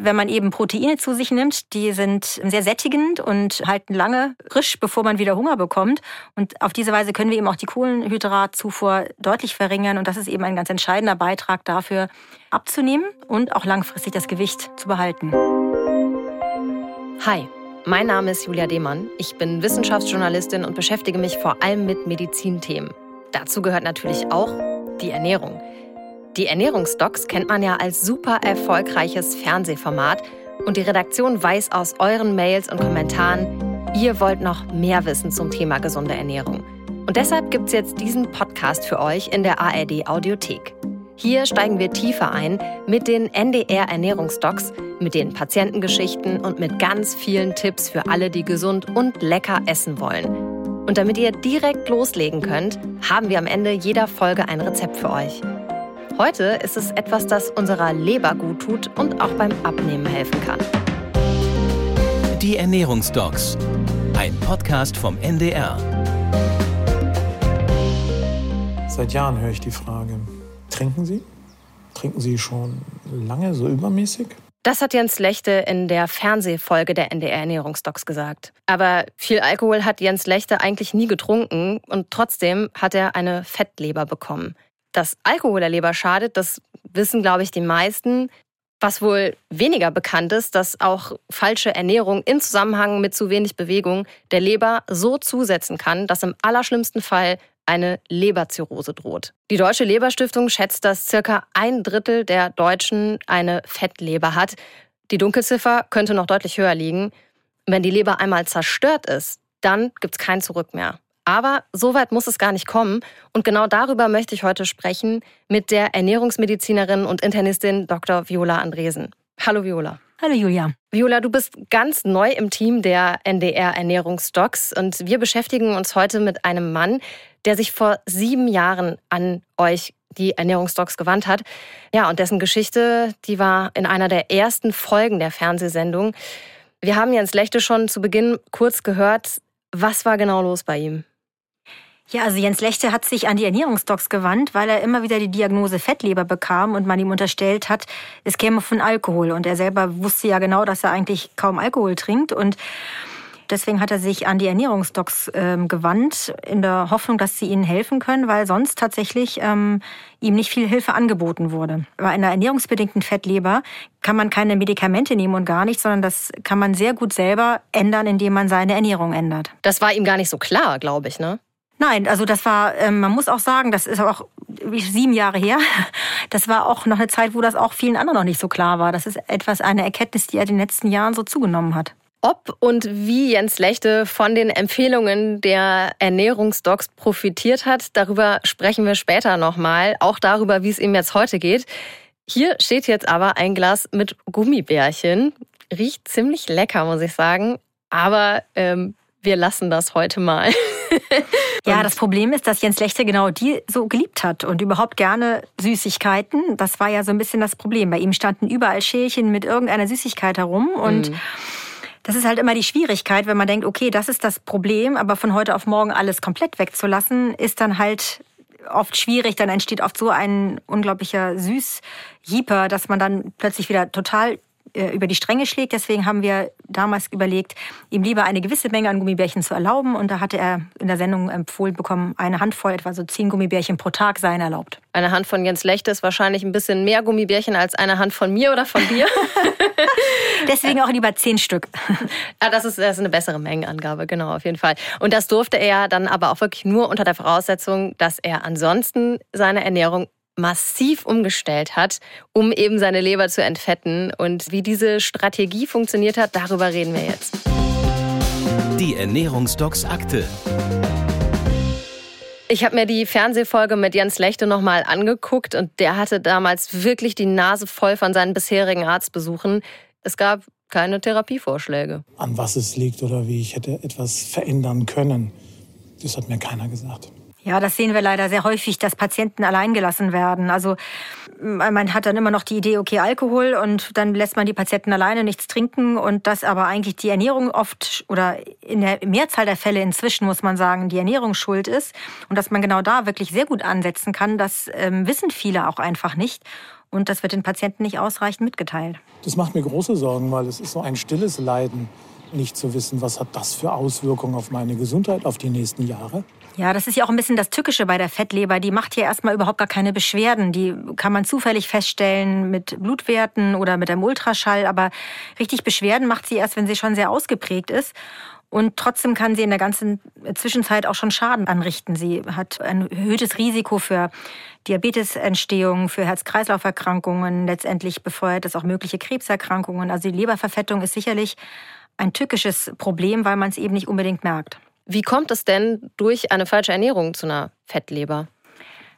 wenn man eben Proteine zu sich nimmt, die sind sehr sättigend und halten lange frisch, bevor man wieder Hunger bekommt. Und auf diese Weise können wir eben auch die Kohlenhydratzufuhr deutlich verringern. Und das ist eben ein ganz entscheidender Beitrag dafür, abzunehmen und auch langfristig das Gewicht zu behalten. Hi. Mein Name ist Julia Demann. Ich bin Wissenschaftsjournalistin und beschäftige mich vor allem mit Medizinthemen. Dazu gehört natürlich auch die Ernährung. Die Ernährungsdocs kennt man ja als super erfolgreiches Fernsehformat und die Redaktion weiß aus euren Mails und Kommentaren, ihr wollt noch mehr wissen zum Thema gesunde Ernährung. Und deshalb gibt es jetzt diesen Podcast für euch in der ARD Audiothek. Hier steigen wir tiefer ein mit den NDR Ernährungsdocs, mit den Patientengeschichten und mit ganz vielen Tipps für alle, die gesund und lecker essen wollen. Und damit ihr direkt loslegen könnt, haben wir am Ende jeder Folge ein Rezept für euch. Heute ist es etwas, das unserer Leber gut tut und auch beim Abnehmen helfen kann. Die Ernährungsdocs, ein Podcast vom NDR. Seit Jahren höre ich die Frage, trinken Sie? Trinken Sie schon lange so übermäßig? Das hat Jens Lechte in der Fernsehfolge der NDR Ernährungsdocs gesagt. Aber viel Alkohol hat Jens Lechte eigentlich nie getrunken und trotzdem hat er eine Fettleber bekommen. Dass Alkohol der Leber schadet, das wissen, glaube ich, die meisten. Was wohl weniger bekannt ist, dass auch falsche Ernährung in Zusammenhang mit zu wenig Bewegung der Leber so zusetzen kann, dass im allerschlimmsten Fall eine Leberzirrhose droht. Die Deutsche Leberstiftung schätzt, dass circa ein Drittel der Deutschen eine Fettleber hat. Die Dunkelziffer könnte noch deutlich höher liegen. Wenn die Leber einmal zerstört ist, dann gibt es kein Zurück mehr. Aber so weit muss es gar nicht kommen. Und genau darüber möchte ich heute sprechen mit der Ernährungsmedizinerin und Internistin Dr. Viola Andresen. Hallo Viola. Hallo Julia. Viola, du bist ganz neu im Team der NDR Ernährungsdocs und wir beschäftigen uns heute mit einem Mann, der sich vor sieben Jahren an euch, die Ernährungsdocs, gewandt hat. Ja, und dessen Geschichte, die war in einer der ersten Folgen der Fernsehsendung. Wir haben Jens Lechte schon zu Beginn kurz gehört. Was war genau los bei ihm? Ja, also Jens Lechte hat sich an die Ernährungsdocs gewandt, weil er immer wieder die Diagnose Fettleber bekam und man ihm unterstellt hat, es käme von Alkohol. Und er selber wusste ja genau, dass er eigentlich kaum Alkohol trinkt. Und deswegen hat er sich an die Ernährungsdocs ähm, gewandt, in der Hoffnung, dass sie ihnen helfen können, weil sonst tatsächlich ähm, ihm nicht viel Hilfe angeboten wurde. Bei einer ernährungsbedingten Fettleber kann man keine Medikamente nehmen und gar nichts, sondern das kann man sehr gut selber ändern, indem man seine Ernährung ändert. Das war ihm gar nicht so klar, glaube ich, ne? Nein, also das war, ähm, man muss auch sagen, das ist auch sieben Jahre her. Das war auch noch eine Zeit, wo das auch vielen anderen noch nicht so klar war. Das ist etwas, eine Erkenntnis, die er in den letzten Jahren so zugenommen hat. Ob und wie Jens Lechte von den Empfehlungen der Ernährungsdocs profitiert hat, darüber sprechen wir später nochmal. Auch darüber, wie es ihm jetzt heute geht. Hier steht jetzt aber ein Glas mit Gummibärchen. Riecht ziemlich lecker, muss ich sagen. Aber ähm, wir lassen das heute mal. ja, das Problem ist, dass Jens Lechte genau die so geliebt hat und überhaupt gerne Süßigkeiten. Das war ja so ein bisschen das Problem. Bei ihm standen überall Schälchen mit irgendeiner Süßigkeit herum und mhm. Das ist halt immer die Schwierigkeit, wenn man denkt, okay, das ist das Problem, aber von heute auf morgen alles komplett wegzulassen, ist dann halt oft schwierig. Dann entsteht oft so ein unglaublicher Süßjeeper, dass man dann plötzlich wieder total über die Stränge schlägt. Deswegen haben wir damals überlegt, ihm lieber eine gewisse Menge an Gummibärchen zu erlauben. Und da hatte er in der Sendung empfohlen bekommen, eine Handvoll, etwa so zehn Gummibärchen pro Tag seien erlaubt. Eine Hand von Jens Lechte ist wahrscheinlich ein bisschen mehr Gummibärchen als eine Hand von mir oder von dir. Deswegen auch lieber zehn Stück. Ja, das ist, das ist eine bessere Mengenangabe, genau, auf jeden Fall. Und das durfte er dann aber auch wirklich nur unter der Voraussetzung, dass er ansonsten seine Ernährung massiv umgestellt hat, um eben seine Leber zu entfetten. Und wie diese Strategie funktioniert hat, darüber reden wir jetzt. Die Ernährungsdocs Akte. Ich habe mir die Fernsehfolge mit Jens Lechte nochmal angeguckt und der hatte damals wirklich die Nase voll von seinen bisherigen Arztbesuchen. Es gab keine Therapievorschläge. An was es liegt oder wie ich hätte etwas verändern können, das hat mir keiner gesagt. Ja, das sehen wir leider sehr häufig, dass Patienten alleingelassen werden. Also man hat dann immer noch die Idee, okay, Alkohol und dann lässt man die Patienten alleine nichts trinken und das aber eigentlich die Ernährung oft oder in der Mehrzahl der Fälle inzwischen muss man sagen, die Ernährung schuld ist und dass man genau da wirklich sehr gut ansetzen kann, das ähm, wissen viele auch einfach nicht. Und das wird den Patienten nicht ausreichend mitgeteilt. Das macht mir große Sorgen, weil es ist so ein stilles Leiden, nicht zu wissen, was hat das für Auswirkungen auf meine Gesundheit, auf die nächsten Jahre. Ja, das ist ja auch ein bisschen das Tückische bei der Fettleber. Die macht hier erstmal überhaupt gar keine Beschwerden. Die kann man zufällig feststellen mit Blutwerten oder mit einem Ultraschall. Aber richtig Beschwerden macht sie erst, wenn sie schon sehr ausgeprägt ist. Und trotzdem kann sie in der ganzen Zwischenzeit auch schon Schaden anrichten. Sie hat ein erhöhtes Risiko für Diabetesentstehung, für Herz-Kreislauf-Erkrankungen. Letztendlich befeuert es auch mögliche Krebserkrankungen. Also die Leberverfettung ist sicherlich ein tückisches Problem, weil man es eben nicht unbedingt merkt. Wie kommt es denn durch eine falsche Ernährung zu einer Fettleber?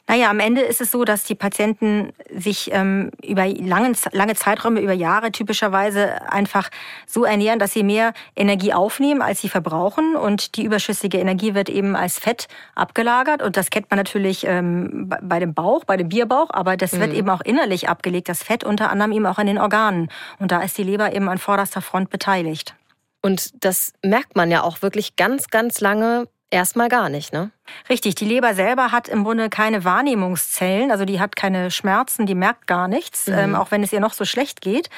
Naja, am Ende ist es so, dass die Patienten sich ähm, über lange, lange Zeiträume, über Jahre typischerweise einfach so ernähren, dass sie mehr Energie aufnehmen, als sie verbrauchen. Und die überschüssige Energie wird eben als Fett abgelagert. Und das kennt man natürlich ähm, bei dem Bauch, bei dem Bierbauch. Aber das mhm. wird eben auch innerlich abgelegt, das Fett unter anderem eben auch in den Organen. Und da ist die Leber eben an vorderster Front beteiligt. Und das merkt man ja auch wirklich ganz, ganz lange erstmal gar nicht, ne? Richtig, die Leber selber hat im Grunde keine Wahrnehmungszellen, also die hat keine Schmerzen, die merkt gar nichts, mhm. ähm, auch wenn es ihr noch so schlecht geht.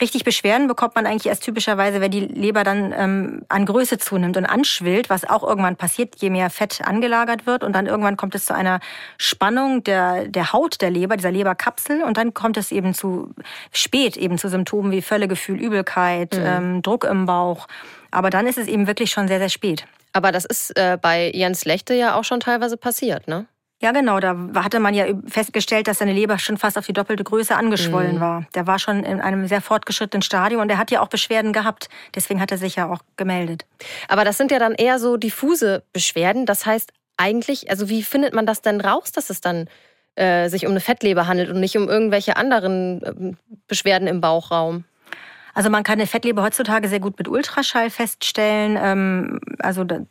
Richtig Beschwerden bekommt man eigentlich erst typischerweise, wenn die Leber dann ähm, an Größe zunimmt und anschwillt, was auch irgendwann passiert, je mehr Fett angelagert wird. Und dann irgendwann kommt es zu einer Spannung der, der Haut der Leber, dieser Leberkapsel. Und dann kommt es eben zu spät eben zu Symptomen wie Völlegefühl, Übelkeit, mhm. ähm, Druck im Bauch. Aber dann ist es eben wirklich schon sehr, sehr spät. Aber das ist äh, bei Jens Lechte ja auch schon teilweise passiert, ne? Ja, genau. Da hatte man ja festgestellt, dass seine Leber schon fast auf die doppelte Größe angeschwollen mhm. war. Der war schon in einem sehr fortgeschrittenen Stadium und er hat ja auch Beschwerden gehabt. Deswegen hat er sich ja auch gemeldet. Aber das sind ja dann eher so diffuse Beschwerden. Das heißt eigentlich, also wie findet man das denn raus, dass es dann äh, sich um eine Fettleber handelt und nicht um irgendwelche anderen äh, Beschwerden im Bauchraum? Also man kann eine Fettleber heutzutage sehr gut mit Ultraschall feststellen. Ähm, also dann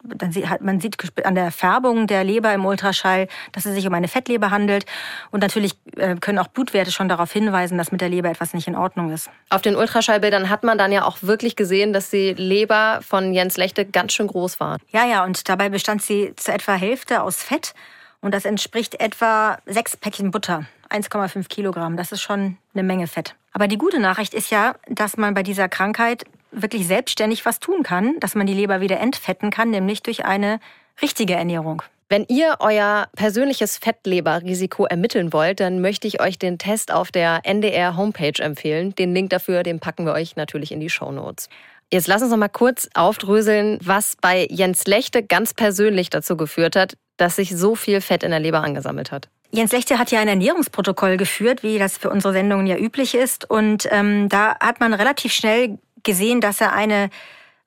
hat, man sieht an der Färbung der Leber im Ultraschall, dass es sich um eine Fettleber handelt. Und natürlich äh, können auch Blutwerte schon darauf hinweisen, dass mit der Leber etwas nicht in Ordnung ist. Auf den Ultraschallbildern hat man dann ja auch wirklich gesehen, dass die Leber von Jens Lechte ganz schön groß war. Ja, ja, und dabei bestand sie zu etwa Hälfte aus Fett. Und das entspricht etwa sechs Päckchen Butter. 1,5 Kilogramm. Das ist schon eine Menge Fett. Aber die gute Nachricht ist ja, dass man bei dieser Krankheit wirklich selbstständig was tun kann, dass man die Leber wieder entfetten kann, nämlich durch eine richtige Ernährung. Wenn ihr euer persönliches Fettleberrisiko ermitteln wollt, dann möchte ich euch den Test auf der NDR Homepage empfehlen. Den Link dafür, den packen wir euch natürlich in die Show Notes. Jetzt lass uns noch mal kurz aufdröseln, was bei Jens Lechte ganz persönlich dazu geführt hat, dass sich so viel Fett in der Leber angesammelt hat. Jens Lechte hat ja ein Ernährungsprotokoll geführt, wie das für unsere Sendungen ja üblich ist. Und ähm, da hat man relativ schnell gesehen, dass er eine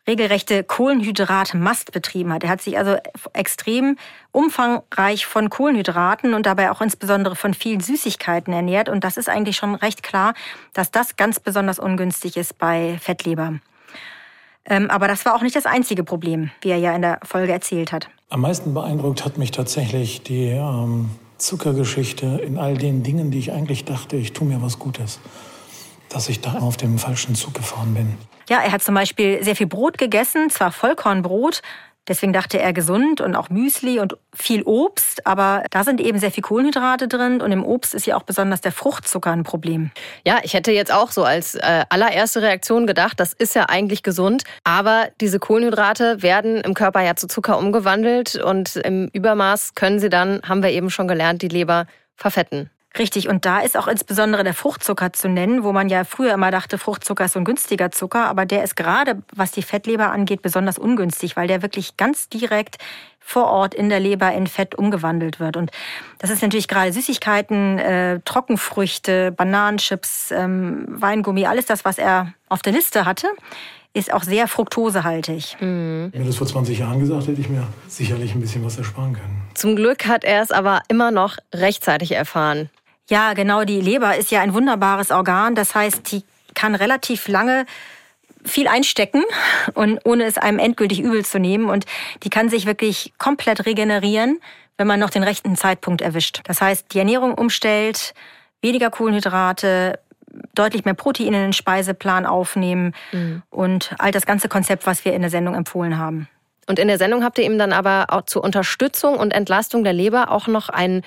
regelrechte Kohlenhydratmast betrieben hat. Er hat sich also extrem umfangreich von Kohlenhydraten und dabei auch insbesondere von vielen Süßigkeiten ernährt. Und das ist eigentlich schon recht klar, dass das ganz besonders ungünstig ist bei Fettleber. Ähm, aber das war auch nicht das einzige Problem, wie er ja in der Folge erzählt hat. Am meisten beeindruckt hat mich tatsächlich die ähm, Zuckergeschichte in all den Dingen, die ich eigentlich dachte, ich tue mir was Gutes, dass ich da auf dem falschen Zug gefahren bin. Ja, er hat zum Beispiel sehr viel Brot gegessen, zwar Vollkornbrot, Deswegen dachte er gesund und auch Müsli und viel Obst, aber da sind eben sehr viel Kohlenhydrate drin und im Obst ist ja auch besonders der Fruchtzucker ein Problem. Ja, ich hätte jetzt auch so als äh, allererste Reaktion gedacht, das ist ja eigentlich gesund, aber diese Kohlenhydrate werden im Körper ja zu Zucker umgewandelt und im Übermaß können sie dann, haben wir eben schon gelernt, die Leber verfetten. Richtig, und da ist auch insbesondere der Fruchtzucker zu nennen, wo man ja früher immer dachte, Fruchtzucker ist so ein günstiger Zucker, aber der ist gerade, was die Fettleber angeht, besonders ungünstig, weil der wirklich ganz direkt vor Ort in der Leber in Fett umgewandelt wird. Und das ist natürlich gerade Süßigkeiten, äh, Trockenfrüchte, Bananenchips, ähm, Weingummi, alles das, was er auf der Liste hatte, ist auch sehr fruktosehaltig. Mhm. Wenn das vor 20 Jahren gesagt hätte ich mir sicherlich ein bisschen was ersparen können. Zum Glück hat er es aber immer noch rechtzeitig erfahren. Ja, genau. Die Leber ist ja ein wunderbares Organ. Das heißt, die kann relativ lange viel einstecken und ohne es einem endgültig übel zu nehmen. Und die kann sich wirklich komplett regenerieren, wenn man noch den rechten Zeitpunkt erwischt. Das heißt, die Ernährung umstellt, weniger Kohlenhydrate, deutlich mehr Proteine in den Speiseplan aufnehmen mhm. und all das ganze Konzept, was wir in der Sendung empfohlen haben. Und in der Sendung habt ihr ihm dann aber auch zur Unterstützung und Entlastung der Leber auch noch einen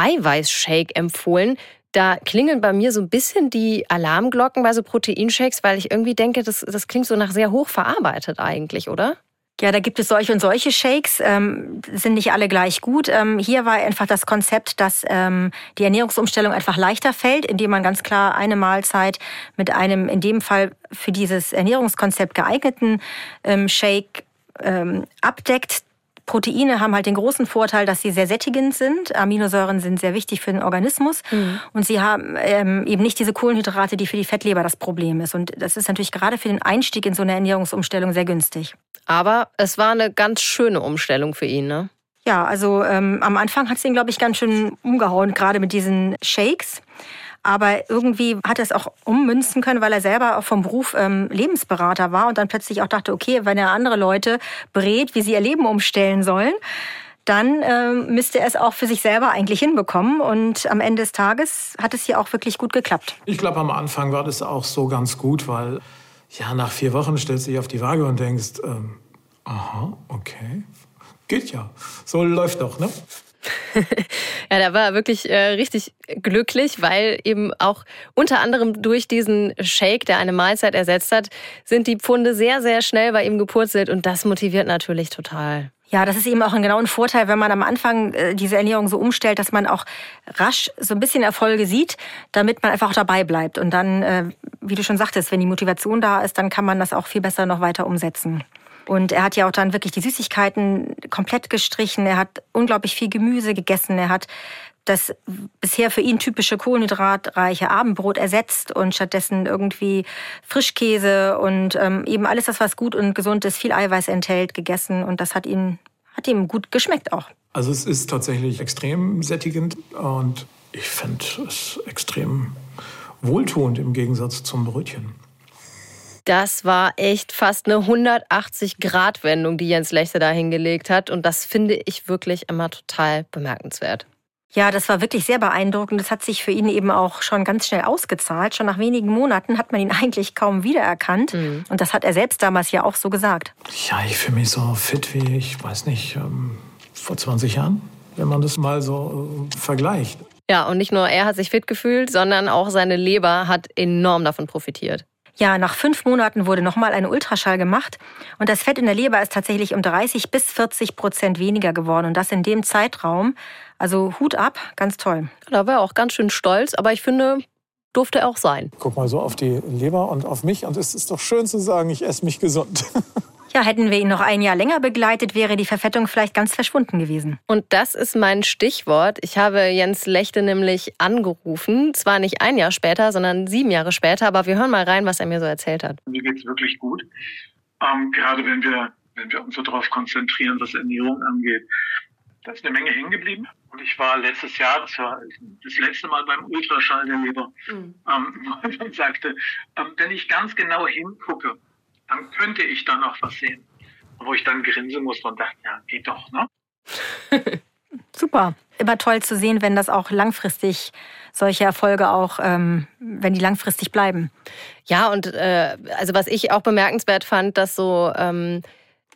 Eiweißshake empfohlen. Da klingeln bei mir so ein bisschen die Alarmglocken bei so Proteinshakes, weil ich irgendwie denke, das, das klingt so nach sehr hoch verarbeitet eigentlich, oder? Ja, da gibt es solche und solche Shakes, ähm, sind nicht alle gleich gut. Ähm, hier war einfach das Konzept, dass ähm, die Ernährungsumstellung einfach leichter fällt, indem man ganz klar eine Mahlzeit mit einem in dem Fall für dieses Ernährungskonzept geeigneten ähm, Shake ähm, abdeckt. Proteine haben halt den großen Vorteil, dass sie sehr sättigend sind. Aminosäuren sind sehr wichtig für den Organismus. Mhm. Und sie haben ähm, eben nicht diese Kohlenhydrate, die für die Fettleber das Problem ist. Und das ist natürlich gerade für den Einstieg in so eine Ernährungsumstellung sehr günstig. Aber es war eine ganz schöne Umstellung für ihn, ne? Ja, also ähm, am Anfang hat es ihn, glaube ich, ganz schön umgehauen, gerade mit diesen Shakes. Aber irgendwie hat er es auch ummünzen können, weil er selber auch vom Beruf ähm, Lebensberater war und dann plötzlich auch dachte, okay, wenn er andere Leute berät, wie sie ihr Leben umstellen sollen, dann ähm, müsste er es auch für sich selber eigentlich hinbekommen. Und am Ende des Tages hat es hier auch wirklich gut geklappt. Ich glaube, am Anfang war das auch so ganz gut, weil ja, nach vier Wochen stellst du dich auf die Waage und denkst, ähm, aha, okay, geht ja. So läuft doch, ne? ja, da war er wirklich äh, richtig glücklich, weil eben auch unter anderem durch diesen Shake, der eine Mahlzeit ersetzt hat, sind die Pfunde sehr, sehr schnell bei ihm gepurzelt und das motiviert natürlich total. Ja, das ist eben auch ein genauer Vorteil, wenn man am Anfang äh, diese Ernährung so umstellt, dass man auch rasch so ein bisschen Erfolge sieht, damit man einfach auch dabei bleibt. Und dann, äh, wie du schon sagtest, wenn die Motivation da ist, dann kann man das auch viel besser noch weiter umsetzen. Und er hat ja auch dann wirklich die Süßigkeiten komplett gestrichen. Er hat unglaublich viel Gemüse gegessen. Er hat das bisher für ihn typische kohlenhydratreiche Abendbrot ersetzt und stattdessen irgendwie Frischkäse und ähm, eben alles das, was gut und gesund ist, viel Eiweiß enthält, gegessen. Und das hat ihn, hat ihm gut geschmeckt auch. Also es ist tatsächlich extrem sättigend und ich finde es extrem wohltuend im Gegensatz zum Brötchen. Das war echt fast eine 180-Grad-Wendung, die Jens Lechte da hingelegt hat. Und das finde ich wirklich immer total bemerkenswert. Ja, das war wirklich sehr beeindruckend. Das hat sich für ihn eben auch schon ganz schnell ausgezahlt. Schon nach wenigen Monaten hat man ihn eigentlich kaum wiedererkannt. Mhm. Und das hat er selbst damals ja auch so gesagt. Ja, ich fühle mich so fit wie, ich weiß nicht, ähm, vor 20 Jahren, wenn man das mal so äh, vergleicht. Ja, und nicht nur er hat sich fit gefühlt, sondern auch seine Leber hat enorm davon profitiert. Ja, nach fünf Monaten wurde nochmal ein Ultraschall gemacht und das Fett in der Leber ist tatsächlich um 30 bis 40 Prozent weniger geworden und das in dem Zeitraum. Also Hut ab, ganz toll. Da war er auch ganz schön stolz, aber ich finde, durfte er auch sein. Guck mal so auf die Leber und auf mich und es ist doch schön zu sagen, ich esse mich gesund. Ja, hätten wir ihn noch ein Jahr länger begleitet, wäre die Verfettung vielleicht ganz verschwunden gewesen. Und das ist mein Stichwort. Ich habe Jens Lechte nämlich angerufen. Zwar nicht ein Jahr später, sondern sieben Jahre später, aber wir hören mal rein, was er mir so erzählt hat. Mir geht es wirklich gut. Ähm, gerade wenn wir, wenn wir uns so darauf konzentrieren, was Ernährung angeht. Da ist eine Menge hängen geblieben. Und ich war letztes Jahr, das war das letzte Mal beim Ultraschall der Leber, mhm. ähm, und sagte, ähm, wenn ich ganz genau hingucke, dann könnte ich da noch was sehen. Wo ich dann grinsen muss und dachte, ja, geht doch, ne? Super. Immer toll zu sehen, wenn das auch langfristig solche Erfolge auch, ähm, wenn die langfristig bleiben. Ja, und äh, also was ich auch bemerkenswert fand, dass so, ähm,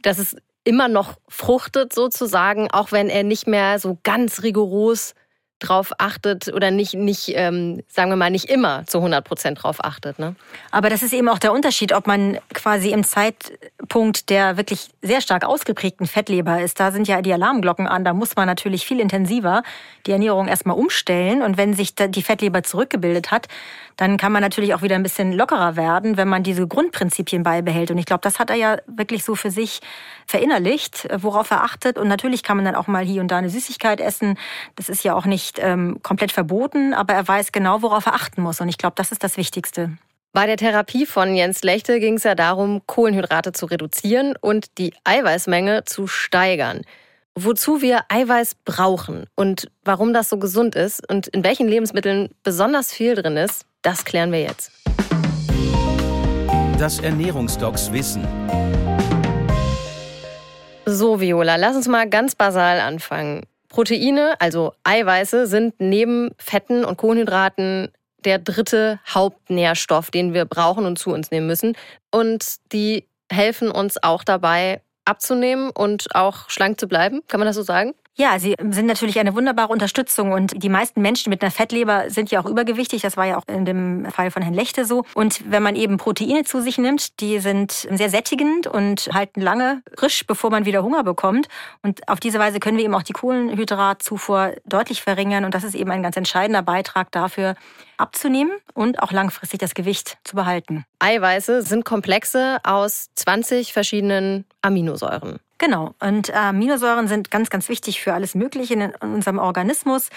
dass es immer noch fruchtet sozusagen, auch wenn er nicht mehr so ganz rigoros drauf achtet oder nicht, nicht ähm, sagen wir mal, nicht immer zu 100 Prozent drauf achtet. Ne? Aber das ist eben auch der Unterschied, ob man quasi im Zeitpunkt der wirklich sehr stark ausgeprägten Fettleber ist. Da sind ja die Alarmglocken an. Da muss man natürlich viel intensiver die Ernährung erstmal umstellen. Und wenn sich die Fettleber zurückgebildet hat, dann kann man natürlich auch wieder ein bisschen lockerer werden, wenn man diese Grundprinzipien beibehält. Und ich glaube, das hat er ja wirklich so für sich verinnerlicht, worauf er achtet. Und natürlich kann man dann auch mal hier und da eine Süßigkeit essen. Das ist ja auch nicht ähm, komplett verboten, aber er weiß genau, worauf er achten muss. Und ich glaube, das ist das Wichtigste. Bei der Therapie von Jens Lechte ging es ja darum, Kohlenhydrate zu reduzieren und die Eiweißmenge zu steigern. Wozu wir Eiweiß brauchen und warum das so gesund ist und in welchen Lebensmitteln besonders viel drin ist, das klären wir jetzt. Das Ernährungsdocs Wissen. So, Viola, lass uns mal ganz basal anfangen. Proteine, also Eiweiße, sind neben Fetten und Kohlenhydraten der dritte Hauptnährstoff, den wir brauchen und zu uns nehmen müssen. Und die helfen uns auch dabei, abzunehmen und auch schlank zu bleiben. Kann man das so sagen? Ja, sie sind natürlich eine wunderbare Unterstützung und die meisten Menschen mit einer Fettleber sind ja auch übergewichtig. Das war ja auch in dem Fall von Herrn Lechte so. Und wenn man eben Proteine zu sich nimmt, die sind sehr sättigend und halten lange frisch, bevor man wieder Hunger bekommt. Und auf diese Weise können wir eben auch die Kohlenhydratzufuhr deutlich verringern. Und das ist eben ein ganz entscheidender Beitrag dafür, abzunehmen und auch langfristig das Gewicht zu behalten. Eiweiße sind Komplexe aus 20 verschiedenen Aminosäuren. Genau. Und äh, Aminosäuren sind ganz, ganz wichtig für alles Mögliche in unserem Organismus.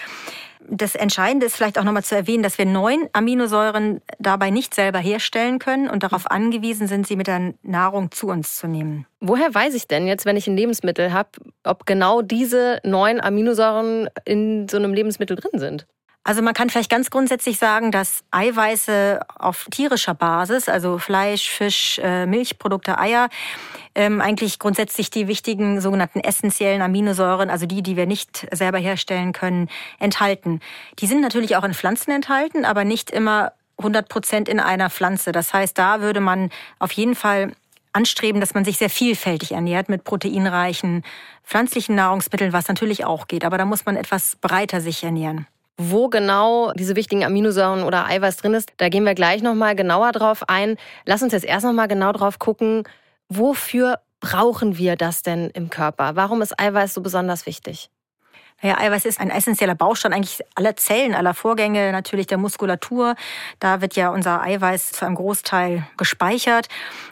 Das Entscheidende ist vielleicht auch nochmal zu erwähnen, dass wir neun Aminosäuren dabei nicht selber herstellen können und darauf angewiesen sind, sie mit der Nahrung zu uns zu nehmen. Woher weiß ich denn jetzt, wenn ich ein Lebensmittel habe, ob genau diese neun Aminosäuren in so einem Lebensmittel drin sind? Also man kann vielleicht ganz grundsätzlich sagen, dass Eiweiße auf tierischer Basis, also Fleisch, Fisch, äh, Milchprodukte, Eier, ähm, eigentlich grundsätzlich die wichtigen sogenannten essentiellen Aminosäuren, also die, die wir nicht selber herstellen können, enthalten. Die sind natürlich auch in Pflanzen enthalten, aber nicht immer 100 Prozent in einer Pflanze. Das heißt, da würde man auf jeden Fall anstreben, dass man sich sehr vielfältig ernährt mit proteinreichen pflanzlichen Nahrungsmitteln, was natürlich auch geht. Aber da muss man etwas breiter sich ernähren. Wo genau diese wichtigen Aminosäuren oder Eiweiß drin ist, da gehen wir gleich nochmal genauer drauf ein. Lass uns jetzt erst nochmal genau drauf gucken, wofür brauchen wir das denn im Körper? Warum ist Eiweiß so besonders wichtig? Naja, Eiweiß ist ein essentieller Baustein eigentlich aller Zellen, aller Vorgänge, natürlich der Muskulatur. Da wird ja unser Eiweiß zu einem Großteil gespeichert.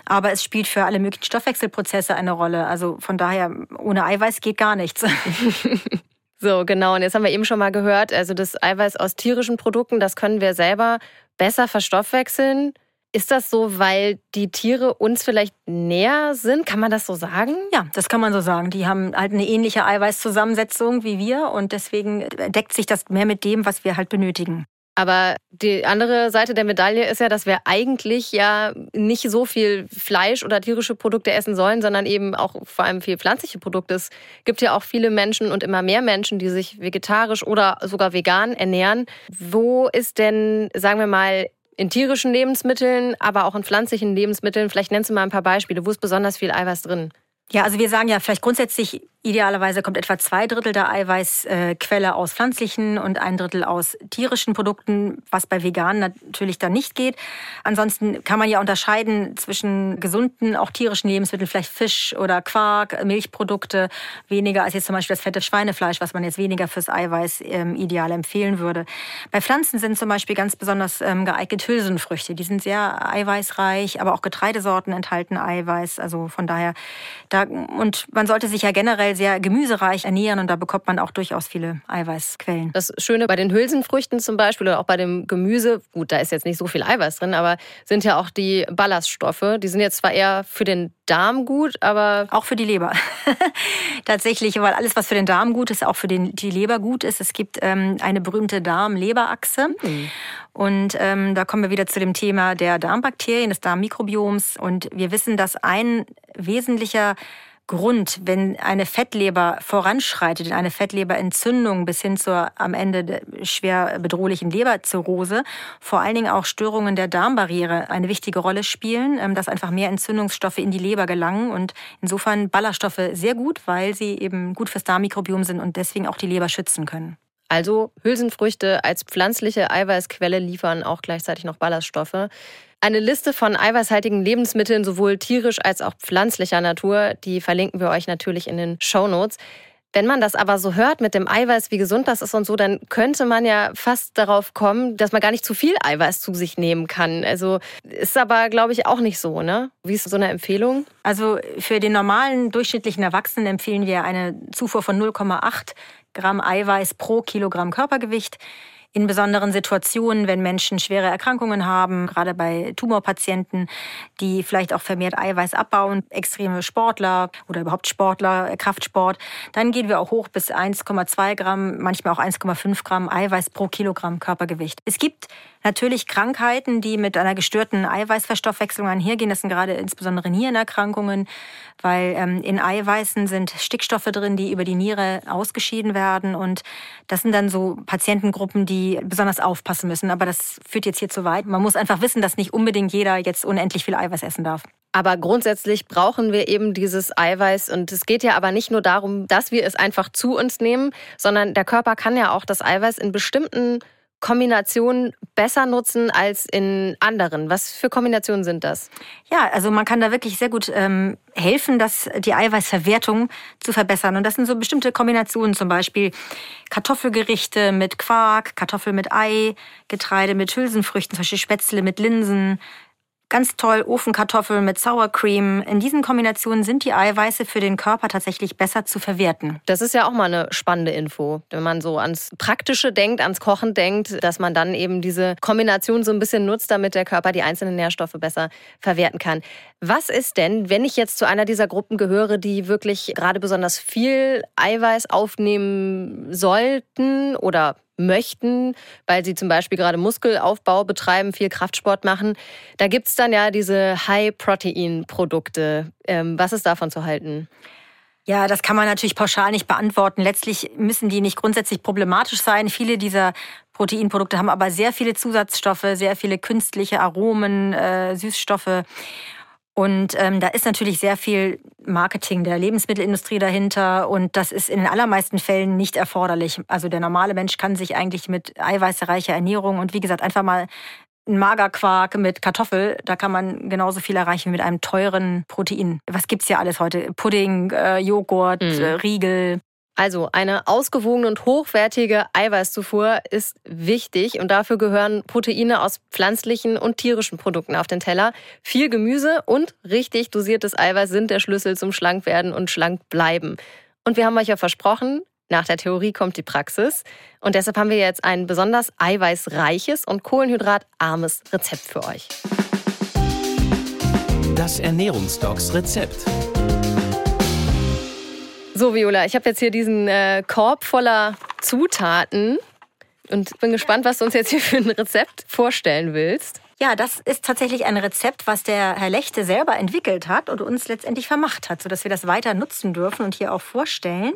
Aber es spielt für alle möglichen Stoffwechselprozesse eine Rolle. Also von daher, ohne Eiweiß geht gar nichts. So, genau. Und jetzt haben wir eben schon mal gehört, also das Eiweiß aus tierischen Produkten, das können wir selber besser verstoffwechseln. Ist das so, weil die Tiere uns vielleicht näher sind? Kann man das so sagen? Ja, das kann man so sagen. Die haben halt eine ähnliche Eiweißzusammensetzung wie wir und deswegen deckt sich das mehr mit dem, was wir halt benötigen. Aber die andere Seite der Medaille ist ja, dass wir eigentlich ja nicht so viel Fleisch oder tierische Produkte essen sollen, sondern eben auch vor allem viel pflanzliche Produkte. Es gibt ja auch viele Menschen und immer mehr Menschen, die sich vegetarisch oder sogar vegan ernähren. Wo ist denn, sagen wir mal, in tierischen Lebensmitteln, aber auch in pflanzlichen Lebensmitteln, vielleicht nennst du mal ein paar Beispiele, wo ist besonders viel Eiweiß drin? Ja, also wir sagen ja vielleicht grundsätzlich Idealerweise kommt etwa zwei Drittel der Eiweißquelle aus pflanzlichen und ein Drittel aus tierischen Produkten, was bei Veganen natürlich dann nicht geht. Ansonsten kann man ja unterscheiden zwischen gesunden, auch tierischen Lebensmitteln, vielleicht Fisch oder Quark, Milchprodukte, weniger als jetzt zum Beispiel das fette Schweinefleisch, was man jetzt weniger fürs Eiweiß ähm, ideal empfehlen würde. Bei Pflanzen sind zum Beispiel ganz besonders ähm, geeignet Hülsenfrüchte. Die sind sehr eiweißreich, aber auch Getreidesorten enthalten Eiweiß. Also von daher, da, und man sollte sich ja generell sehr gemüsereich ernähren und da bekommt man auch durchaus viele Eiweißquellen. Das Schöne bei den Hülsenfrüchten zum Beispiel oder auch bei dem Gemüse, gut, da ist jetzt nicht so viel Eiweiß drin, aber sind ja auch die Ballaststoffe. Die sind jetzt zwar eher für den Darm gut, aber. Auch für die Leber. Tatsächlich, weil alles, was für den Darm gut ist, auch für den, die Leber gut ist. Es gibt ähm, eine berühmte Darm-Leber-Achse. Mhm. Und ähm, da kommen wir wieder zu dem Thema der Darmbakterien, des Darmmikrobioms. Und wir wissen, dass ein wesentlicher Grund, wenn eine Fettleber voranschreitet in eine Fettleberentzündung bis hin zur am Ende schwer bedrohlichen Leberzirrhose, vor allen Dingen auch Störungen der Darmbarriere eine wichtige Rolle spielen, ähm, dass einfach mehr Entzündungsstoffe in die Leber gelangen und insofern Ballaststoffe sehr gut, weil sie eben gut fürs Darmmikrobiom sind und deswegen auch die Leber schützen können. Also Hülsenfrüchte als pflanzliche Eiweißquelle liefern auch gleichzeitig noch Ballaststoffe. Eine Liste von eiweißhaltigen Lebensmitteln, sowohl tierisch als auch pflanzlicher Natur, die verlinken wir euch natürlich in den Show Notes. Wenn man das aber so hört mit dem Eiweiß, wie gesund das ist und so, dann könnte man ja fast darauf kommen, dass man gar nicht zu viel Eiweiß zu sich nehmen kann. Also ist aber, glaube ich, auch nicht so, ne? Wie ist so eine Empfehlung? Also für den normalen durchschnittlichen Erwachsenen empfehlen wir eine Zufuhr von 0,8 Gramm Eiweiß pro Kilogramm Körpergewicht in besonderen Situationen, wenn Menschen schwere Erkrankungen haben, gerade bei Tumorpatienten, die vielleicht auch vermehrt Eiweiß abbauen, extreme Sportler oder überhaupt Sportler, äh, Kraftsport, dann gehen wir auch hoch bis 1,2 Gramm, manchmal auch 1,5 Gramm Eiweiß pro Kilogramm Körpergewicht. Es gibt natürlich Krankheiten, die mit einer gestörten Eiweißverstoffwechslung einhergehen. Das sind gerade insbesondere Nierenerkrankungen, weil ähm, in Eiweißen sind Stickstoffe drin, die über die Niere ausgeschieden werden. Und das sind dann so Patientengruppen, die besonders aufpassen müssen. Aber das führt jetzt hier zu weit. Man muss einfach wissen, dass nicht unbedingt jeder jetzt unendlich viel Eiweiß essen darf. Aber grundsätzlich brauchen wir eben dieses Eiweiß. Und es geht ja aber nicht nur darum, dass wir es einfach zu uns nehmen, sondern der Körper kann ja auch das Eiweiß in bestimmten Kombinationen besser nutzen als in anderen. Was für Kombinationen sind das? Ja, also man kann da wirklich sehr gut ähm, helfen, dass die Eiweißverwertung zu verbessern. Und das sind so bestimmte Kombinationen, zum Beispiel Kartoffelgerichte mit Quark, Kartoffel mit Ei, Getreide mit Hülsenfrüchten, zum Beispiel Spätzle mit Linsen, Ganz toll, Ofenkartoffeln mit Sour Cream. In diesen Kombinationen sind die Eiweiße für den Körper tatsächlich besser zu verwerten. Das ist ja auch mal eine spannende Info, wenn man so ans Praktische denkt, ans Kochen denkt, dass man dann eben diese Kombination so ein bisschen nutzt, damit der Körper die einzelnen Nährstoffe besser verwerten kann. Was ist denn, wenn ich jetzt zu einer dieser Gruppen gehöre, die wirklich gerade besonders viel Eiweiß aufnehmen sollten oder möchten, weil sie zum Beispiel gerade Muskelaufbau betreiben, viel Kraftsport machen. Da gibt es dann ja diese High-Protein-Produkte. Ähm, was ist davon zu halten? Ja, das kann man natürlich pauschal nicht beantworten. Letztlich müssen die nicht grundsätzlich problematisch sein. Viele dieser Proteinprodukte haben aber sehr viele Zusatzstoffe, sehr viele künstliche Aromen, äh, Süßstoffe. Und ähm, da ist natürlich sehr viel Marketing der Lebensmittelindustrie dahinter und das ist in den allermeisten Fällen nicht erforderlich. Also der normale Mensch kann sich eigentlich mit eiweißreicher Ernährung und wie gesagt einfach mal ein Magerquark mit Kartoffel, da kann man genauso viel erreichen wie mit einem teuren Protein. Was gibt's ja alles heute? Pudding, äh, Joghurt, mhm. äh, Riegel. Also eine ausgewogene und hochwertige Eiweißzufuhr ist wichtig und dafür gehören Proteine aus pflanzlichen und tierischen Produkten auf den Teller. Viel Gemüse und richtig dosiertes Eiweiß sind der Schlüssel zum Schlankwerden und schlank bleiben. Und wir haben euch ja versprochen, nach der Theorie kommt die Praxis. Und deshalb haben wir jetzt ein besonders eiweißreiches und kohlenhydratarmes Rezept für euch. Das Ernährungsdocs Rezept. So, Viola, ich habe jetzt hier diesen äh, Korb voller Zutaten und bin gespannt, was du uns jetzt hier für ein Rezept vorstellen willst. Ja, das ist tatsächlich ein Rezept, was der Herr Lechte selber entwickelt hat und uns letztendlich vermacht hat, sodass wir das weiter nutzen dürfen und hier auch vorstellen.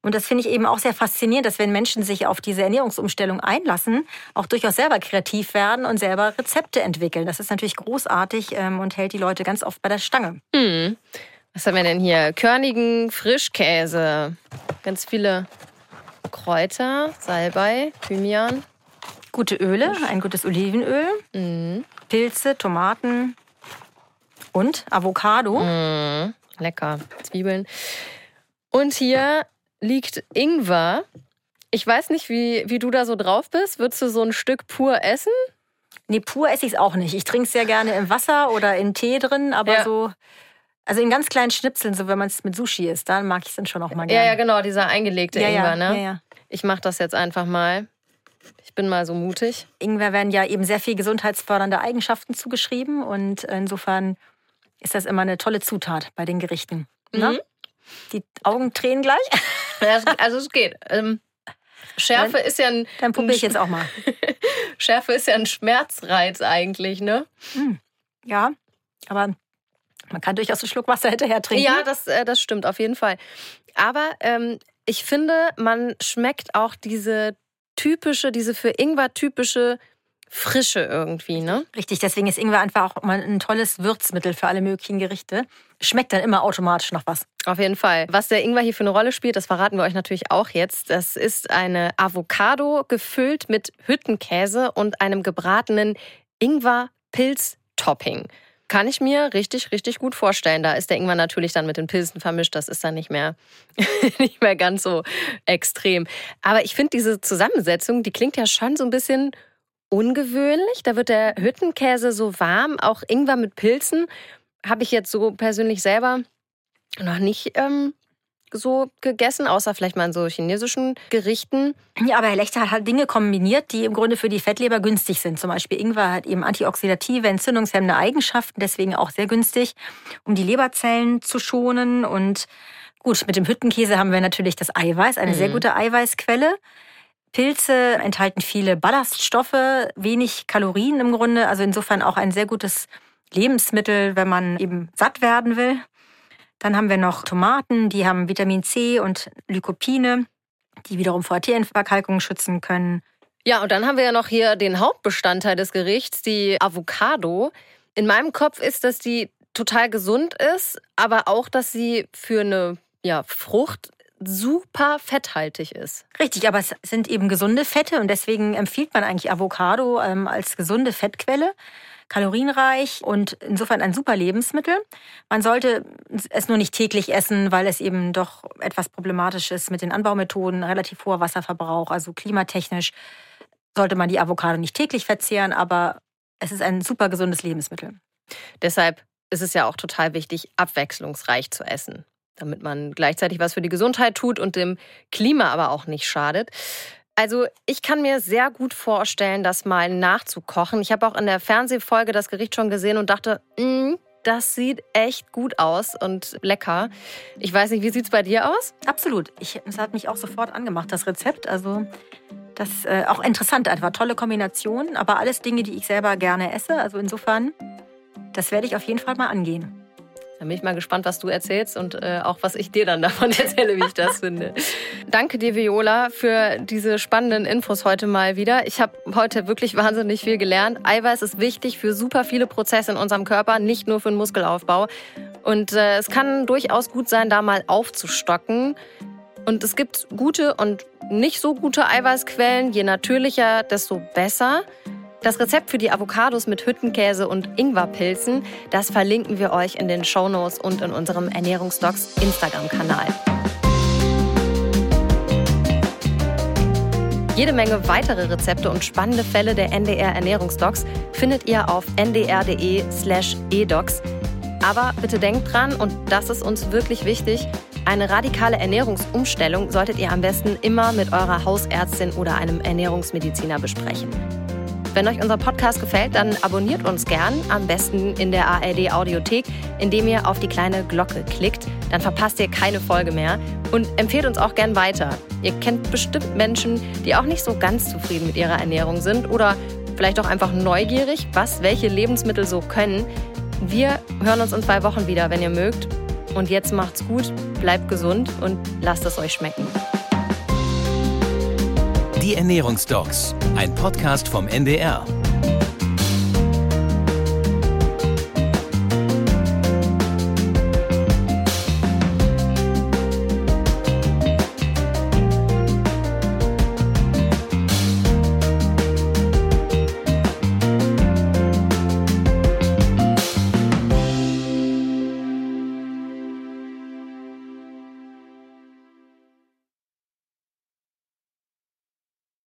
Und das finde ich eben auch sehr faszinierend, dass wenn Menschen sich auf diese Ernährungsumstellung einlassen, auch durchaus selber kreativ werden und selber Rezepte entwickeln. Das ist natürlich großartig ähm, und hält die Leute ganz oft bei der Stange. Mhm. Was haben wir denn hier? Körnigen Frischkäse. Ganz viele Kräuter, Salbei, Thymian. Gute Öle, ein gutes Olivenöl, mhm. Pilze, Tomaten und Avocado. Mhm. Lecker. Zwiebeln. Und hier liegt Ingwer. Ich weiß nicht, wie, wie du da so drauf bist. Würdest du so ein Stück pur essen? Nee, pur esse ich es auch nicht. Ich trinke es sehr gerne im Wasser oder in Tee drin, aber ja. so also in ganz kleinen Schnipseln, so wenn man es mit Sushi isst, dann mag ich es dann schon auch mal gerne. Ja, ja, genau, dieser eingelegte ja, Ingwer, ne? Ja, ja. Ich mache das jetzt einfach mal. Ich bin mal so mutig. Ingwer werden ja eben sehr viel gesundheitsfördernde Eigenschaften zugeschrieben und insofern ist das immer eine tolle Zutat bei den Gerichten. Ne? Mhm. Die Augen tränen gleich. also es geht. Ähm, Schärfe dann, ist ja ein. Dann probiere ich jetzt auch mal. Schärfe ist ja ein Schmerzreiz eigentlich, ne? Hm. Ja, aber man kann durchaus einen Schluck Wasser hinterher trinken. Ja, das, äh, das stimmt auf jeden Fall. Aber ähm, ich finde, man schmeckt auch diese typische, diese für Ingwer typische Frische irgendwie, ne? Richtig, deswegen ist Ingwer einfach auch mal ein tolles Würzmittel für alle möglichen Gerichte. Schmeckt dann immer automatisch noch was. Auf jeden Fall. Was der Ingwer hier für eine Rolle spielt, das verraten wir euch natürlich auch jetzt. Das ist eine Avocado gefüllt mit Hüttenkäse und einem gebratenen Ingwer-Pilz-Topping. Kann ich mir richtig, richtig gut vorstellen. Da ist der Ingwer natürlich dann mit den Pilzen vermischt. Das ist dann nicht mehr, nicht mehr ganz so extrem. Aber ich finde diese Zusammensetzung, die klingt ja schon so ein bisschen ungewöhnlich. Da wird der Hüttenkäse so warm, auch Ingwer mit Pilzen. Habe ich jetzt so persönlich selber noch nicht ähm, so gegessen, außer vielleicht mal in so chinesischen Gerichten. Ja, aber Herr Lechter hat halt Dinge kombiniert, die im Grunde für die Fettleber günstig sind. Zum Beispiel Ingwer hat eben antioxidative, entzündungshemmende Eigenschaften, deswegen auch sehr günstig, um die Leberzellen zu schonen. Und gut, mit dem Hüttenkäse haben wir natürlich das Eiweiß, eine mhm. sehr gute Eiweißquelle. Pilze enthalten viele Ballaststoffe, wenig Kalorien im Grunde, also insofern auch ein sehr gutes Lebensmittel, wenn man eben satt werden will. Dann haben wir noch Tomaten, die haben Vitamin C und Lycopine, die wiederum vor Arterienverkalkung schützen können. Ja, und dann haben wir ja noch hier den Hauptbestandteil des Gerichts, die Avocado. In meinem Kopf ist das die total gesund ist, aber auch, dass sie für eine ja, Frucht super fetthaltig ist. Richtig, aber es sind eben gesunde Fette und deswegen empfiehlt man eigentlich Avocado ähm, als gesunde Fettquelle kalorienreich und insofern ein super Lebensmittel. Man sollte es nur nicht täglich essen, weil es eben doch etwas problematisch ist mit den Anbaumethoden, relativ hoher Wasserverbrauch, also klimatechnisch sollte man die Avocado nicht täglich verzehren, aber es ist ein super gesundes Lebensmittel. Deshalb ist es ja auch total wichtig, abwechslungsreich zu essen, damit man gleichzeitig was für die Gesundheit tut und dem Klima aber auch nicht schadet. Also ich kann mir sehr gut vorstellen, das mal nachzukochen. Ich habe auch in der Fernsehfolge das Gericht schon gesehen und dachte, mm, das sieht echt gut aus und lecker. Ich weiß nicht, wie sieht es bei dir aus? Absolut. Ich, es hat mich auch sofort angemacht, das Rezept. Also das ist äh, auch interessant einfach. Tolle Kombination, aber alles Dinge, die ich selber gerne esse. Also insofern, das werde ich auf jeden Fall mal angehen. Dann bin ich mal gespannt, was du erzählst und äh, auch was ich dir dann davon erzähle, wie ich das finde. Danke dir, Viola, für diese spannenden Infos heute mal wieder. Ich habe heute wirklich wahnsinnig viel gelernt. Eiweiß ist wichtig für super viele Prozesse in unserem Körper, nicht nur für den Muskelaufbau. Und äh, es kann durchaus gut sein, da mal aufzustocken. Und es gibt gute und nicht so gute Eiweißquellen. Je natürlicher, desto besser. Das Rezept für die Avocados mit Hüttenkäse und Ingwerpilzen, das verlinken wir euch in den Shownotes und in unserem Ernährungsdocs Instagram-Kanal. Jede Menge weitere Rezepte und spannende Fälle der NDR Ernährungsdocs findet ihr auf ndr.de/slash edocs. Aber bitte denkt dran, und das ist uns wirklich wichtig, eine radikale Ernährungsumstellung solltet ihr am besten immer mit eurer Hausärztin oder einem Ernährungsmediziner besprechen. Wenn euch unser Podcast gefällt, dann abonniert uns gern, am besten in der ARD Audiothek, indem ihr auf die kleine Glocke klickt. Dann verpasst ihr keine Folge mehr und empfehlt uns auch gern weiter. Ihr kennt bestimmt Menschen, die auch nicht so ganz zufrieden mit ihrer Ernährung sind oder vielleicht auch einfach neugierig, was welche Lebensmittel so können. Wir hören uns in zwei Wochen wieder, wenn ihr mögt. Und jetzt macht's gut, bleibt gesund und lasst es euch schmecken. Die Ernährungsdocs, ein Podcast vom NDR.